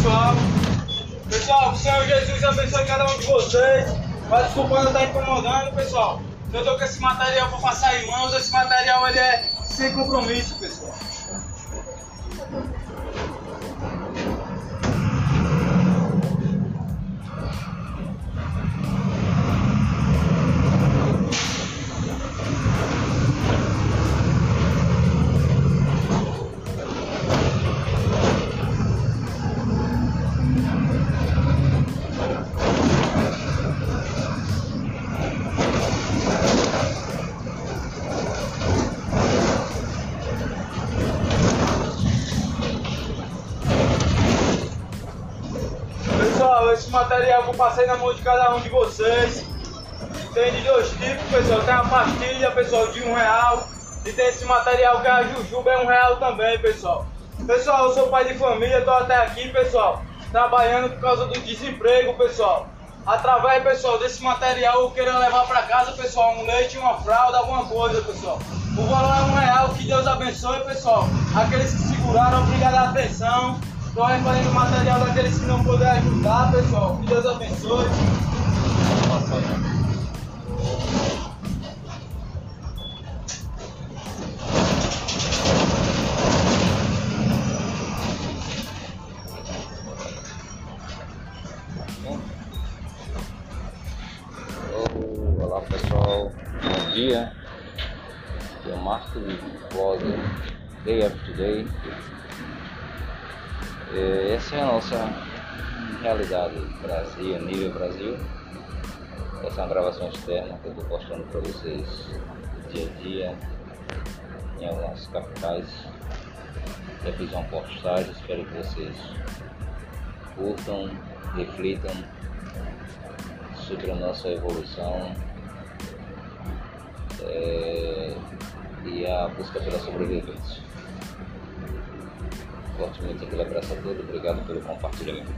pessoal. Pessoal, o Senhor Jesus abençoe cada um de vocês. Mas desculpa eu estar incomodando, pessoal. Eu tô com esse material para passar em mãos. Esse material ele é sem compromisso, pessoal. Esse material que eu passei na mão de cada um de vocês. Tem de dois tipos, pessoal. Tem a pastilha, pessoal, de um real. E tem esse material que é a jujuba, é um real também, pessoal. Pessoal, eu sou pai de família, tô até aqui, pessoal, trabalhando por causa do desemprego, pessoal. Através, pessoal, desse material eu queria levar para casa, pessoal, um leite, uma fralda, alguma coisa, pessoal. O valor é um real, que Deus abençoe, pessoal. Aqueles que seguraram, obrigado a atenção. Estou recolhendo material daqueles que não puderam ajudar, pessoal. Que Deus abençoe. Olá pessoal, bom dia. Aqui é o Marcos Vlog Day After Day. Eh, Essa é a nossa realidade Brasil, nível Brasil. Essa é uma gravação externa que eu estou postando para vocês dia a dia em algumas capitais. Já fiz uma postagem, espero que vocês curtam, reflitam sobre a nossa evolução é, e a busca pela sobrevivência. Fortemente aquele abraço a todos, obrigado pelo compartilhamento.